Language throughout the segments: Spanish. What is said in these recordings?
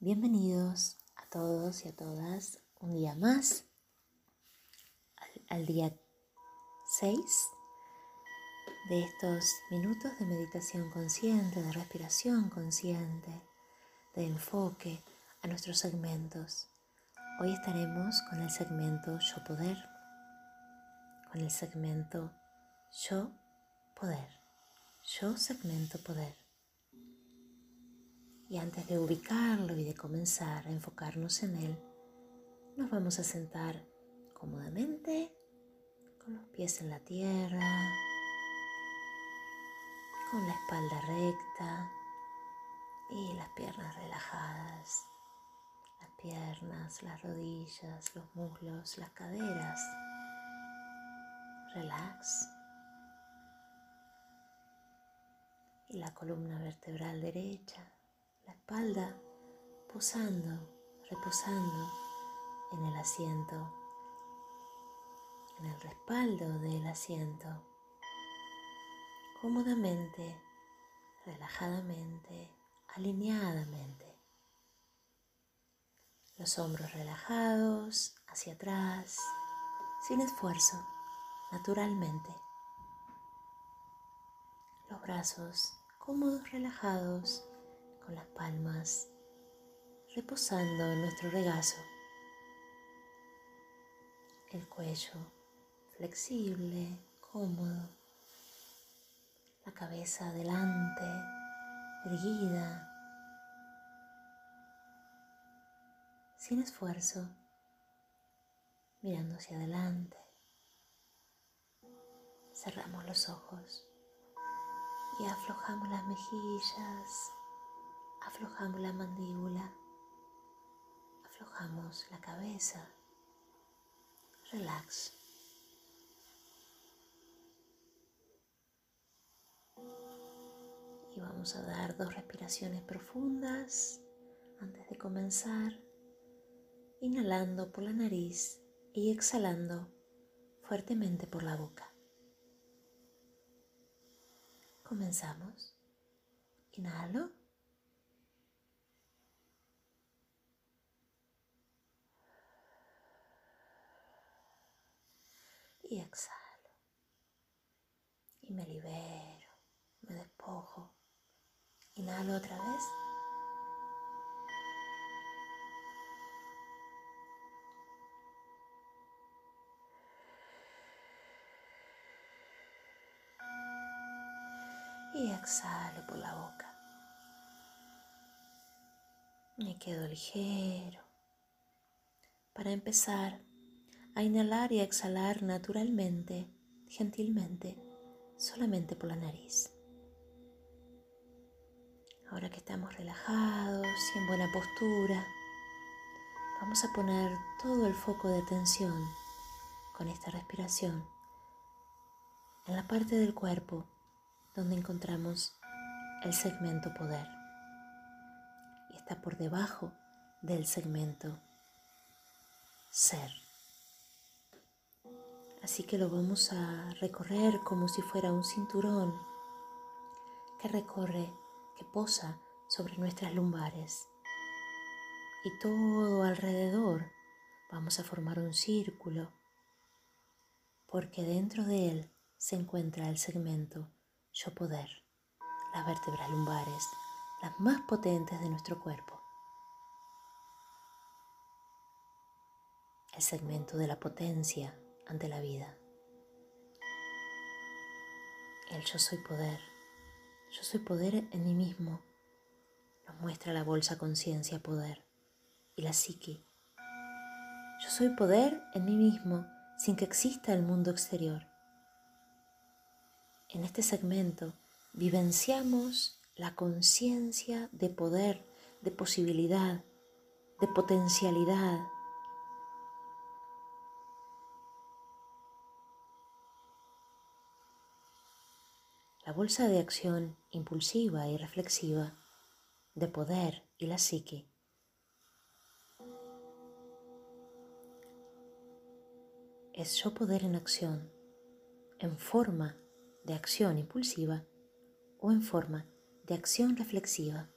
Bienvenidos a todos y a todas un día más al, día 6 de estos minutos de meditación consciente, de respiración consciente, de enfoque a nuestros segmentos. Hoy estaremos con el segmento Yo Poder, con el segmento Yo Poder, Yo Segmento Poder. Y antes de ubicarlo y de comenzar a enfocarnos en él, nos vamos a sentar cómodamente con los pies en la tierra, con la espalda recta y las piernas relajadas. Las piernas, las rodillas, los muslos, las caderas. Relax. Y la columna vertebral derecha la espalda posando, reposando en el asiento, en el respaldo del asiento, cómodamente, relajadamente, alineadamente. Los hombros relajados hacia atrás, sin esfuerzo, naturalmente. Los brazos cómodos, relajados con las palmas reposando en nuestro regazo. El cuello flexible, cómodo. La cabeza adelante, erguida, sin esfuerzo, mirando hacia adelante. Cerramos los ojos y aflojamos las mejillas aflojamos la mandíbula, aflojamos la cabeza, relax. Y vamos a dar dos respiraciones profundas antes de comenzar, inhalando por la nariz y exhalando fuertemente por la boca. Comenzamos. Inhalo. Y exhalo. Y me libero, me despojo. Inhalo otra vez. Y exhalo por la boca. Me quedo ligero. Para empezar, a inhalar y a exhalar naturalmente, gentilmente, solamente por la nariz. Ahora que estamos relajados y en buena postura, vamos a poner todo el foco de atención con esta respiración en la parte del cuerpo donde encontramos el segmento poder y está por debajo del segmento ser. Así que lo vamos a recorrer como si fuera un cinturón que recorre, que posa sobre nuestras lumbares. Y todo alrededor vamos a formar un círculo, porque dentro de él se encuentra el segmento yo poder, las vértebras lumbares, las más potentes de nuestro cuerpo. El segmento de la potencia ante la vida. El yo soy poder, yo soy poder en mí mismo, nos muestra la bolsa conciencia poder y la psique. Yo soy poder en mí mismo sin que exista el mundo exterior. En este segmento vivenciamos la conciencia de poder, de posibilidad, de potencialidad, la bolsa de acción impulsiva y reflexiva, de poder y la psique. Es yo poder en acción, en forma de acción impulsiva o en forma de acción reflexiva.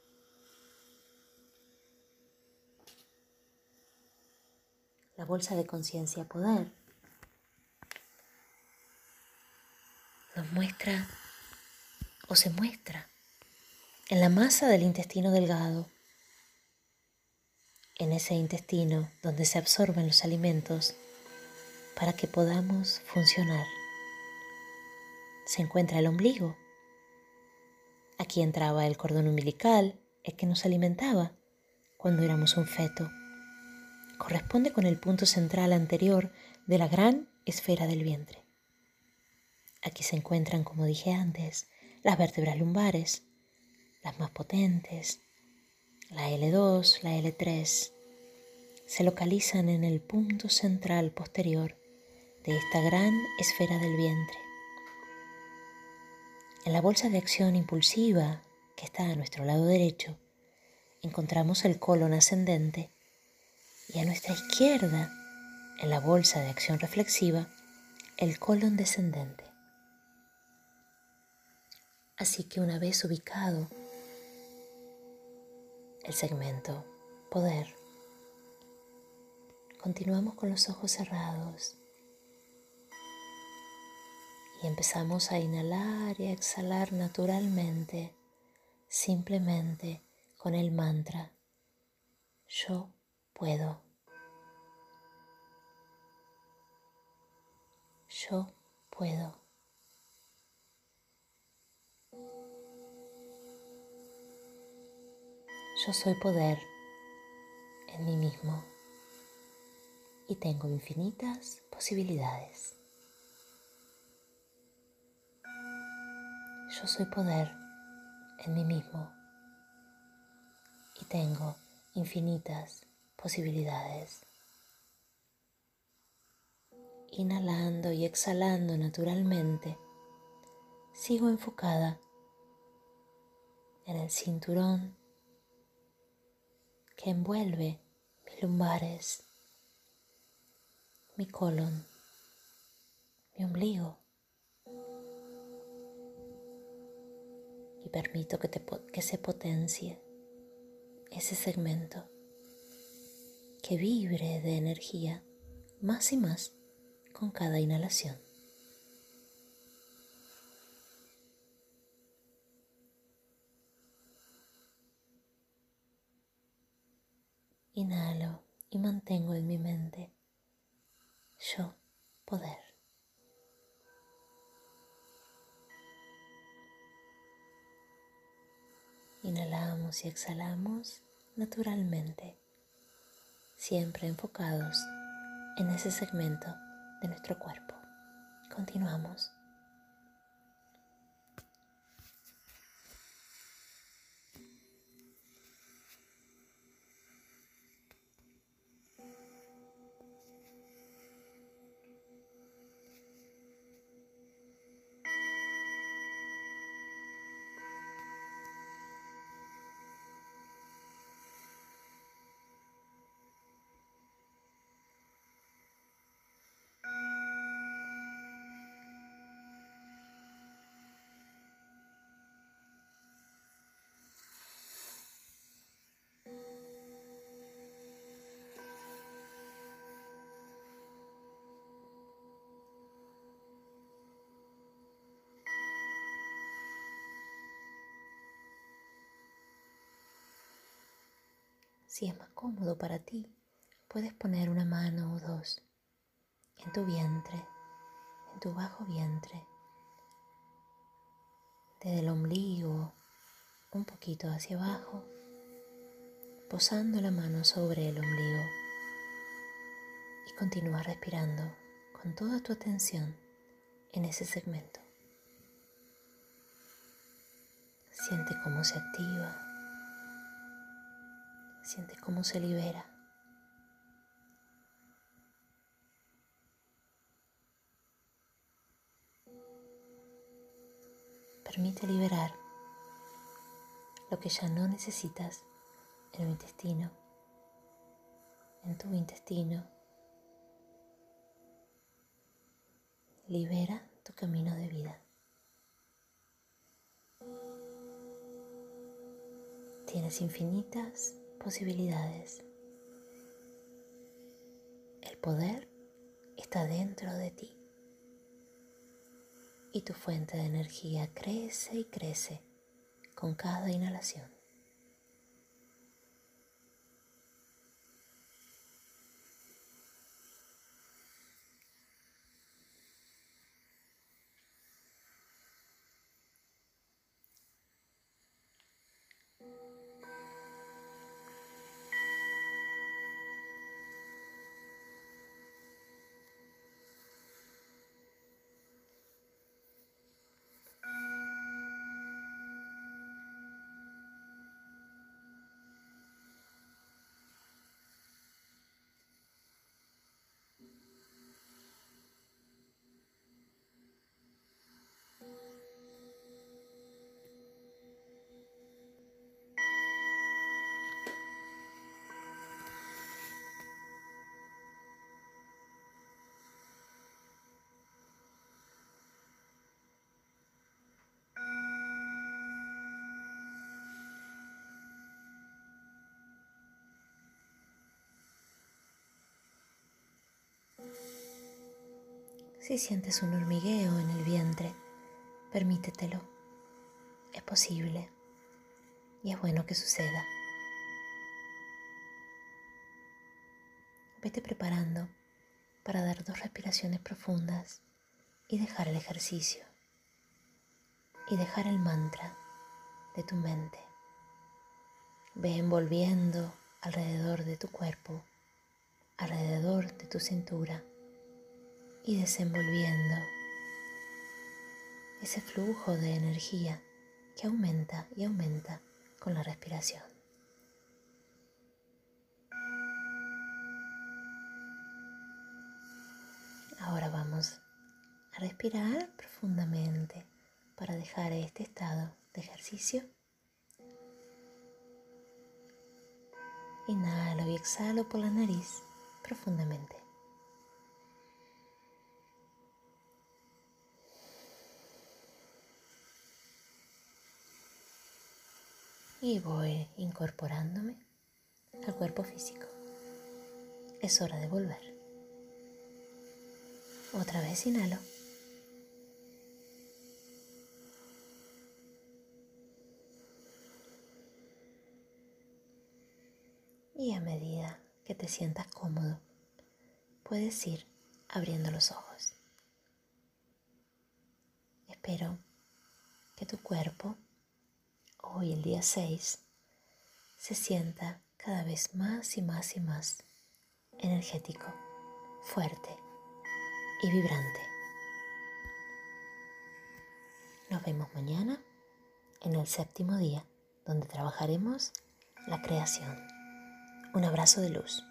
la bolsa de conciencia poder, nos muestra se muestra en la masa del intestino delgado, en ese intestino donde se absorben los alimentos para que podamos funcionar. Se encuentra el ombligo. Aquí entraba el cordón umbilical, el que nos alimentaba cuando éramos un feto. Corresponde con el punto central anterior de la gran esfera del vientre. Aquí se encuentran, como dije antes, las vértebras lumbares, las más potentes, la L2, la L3, se localizan en el punto central posterior de esta gran esfera del vientre. En la bolsa de acción impulsiva que está a nuestro lado derecho, encontramos el colon ascendente y a nuestra izquierda, en la bolsa de acción reflexiva, el colon descendente. Así que una vez ubicado el segmento poder, continuamos con los ojos cerrados y empezamos a inhalar y a exhalar naturalmente, simplemente con el mantra, yo puedo. Yo puedo. Yo soy poder en mí mismo y tengo infinitas posibilidades. Yo soy poder en mí mismo y tengo infinitas posibilidades. Inhalando y exhalando naturalmente, sigo enfocada en el cinturón que envuelve mis lumbares, mi colon, mi ombligo. Y permito que, que se potencie ese segmento que vibre de energía más y más con cada inhalación. Inhalo y mantengo en mi mente yo poder. Inhalamos y exhalamos naturalmente siempre enfocados en ese segmento de nuestro cuerpo. Continuamos. Si es más cómodo para ti, puedes poner una mano o dos en tu vientre, en tu bajo vientre, desde el ombligo un poquito hacia abajo, posando la mano sobre el ombligo y continúa respirando con toda tu atención en ese segmento. Siente cómo se activa Siente cómo se libera. Permite liberar lo que ya no necesitas en el intestino, en tu intestino. Libera tu camino de vida. Tienes infinitas posibilidades. El poder está dentro de ti. Y tu fuente de energía crece y crece con cada inhalación. Si sientes un hormigueo en el vientre, permítetelo. Es posible y es bueno que suceda. Vete preparando para dar dos respiraciones profundas y dejar el ejercicio y dejar el mantra de tu mente. Ve envolviendo alrededor de tu cuerpo, alrededor de tu cintura y desenvolviendo ese flujo de energía que aumenta y aumenta con la respiración. Ahora vamos a respirar profundamente para dejar este estado de ejercicio. Inhalo y exhalo por la nariz profundamente. Y voy incorporándome al cuerpo físico. Es hora de volver. Otra vez inhalo. Y a medida que te sientas cómodo, puedes ir abriendo los ojos. Espero que tu cuerpo hoy el día 6 se sienta cada vez más y más y más energético, fuerte y vibrante. Nos vemos mañana en el séptimo día donde trabajaremos la creación. Un abrazo de luz.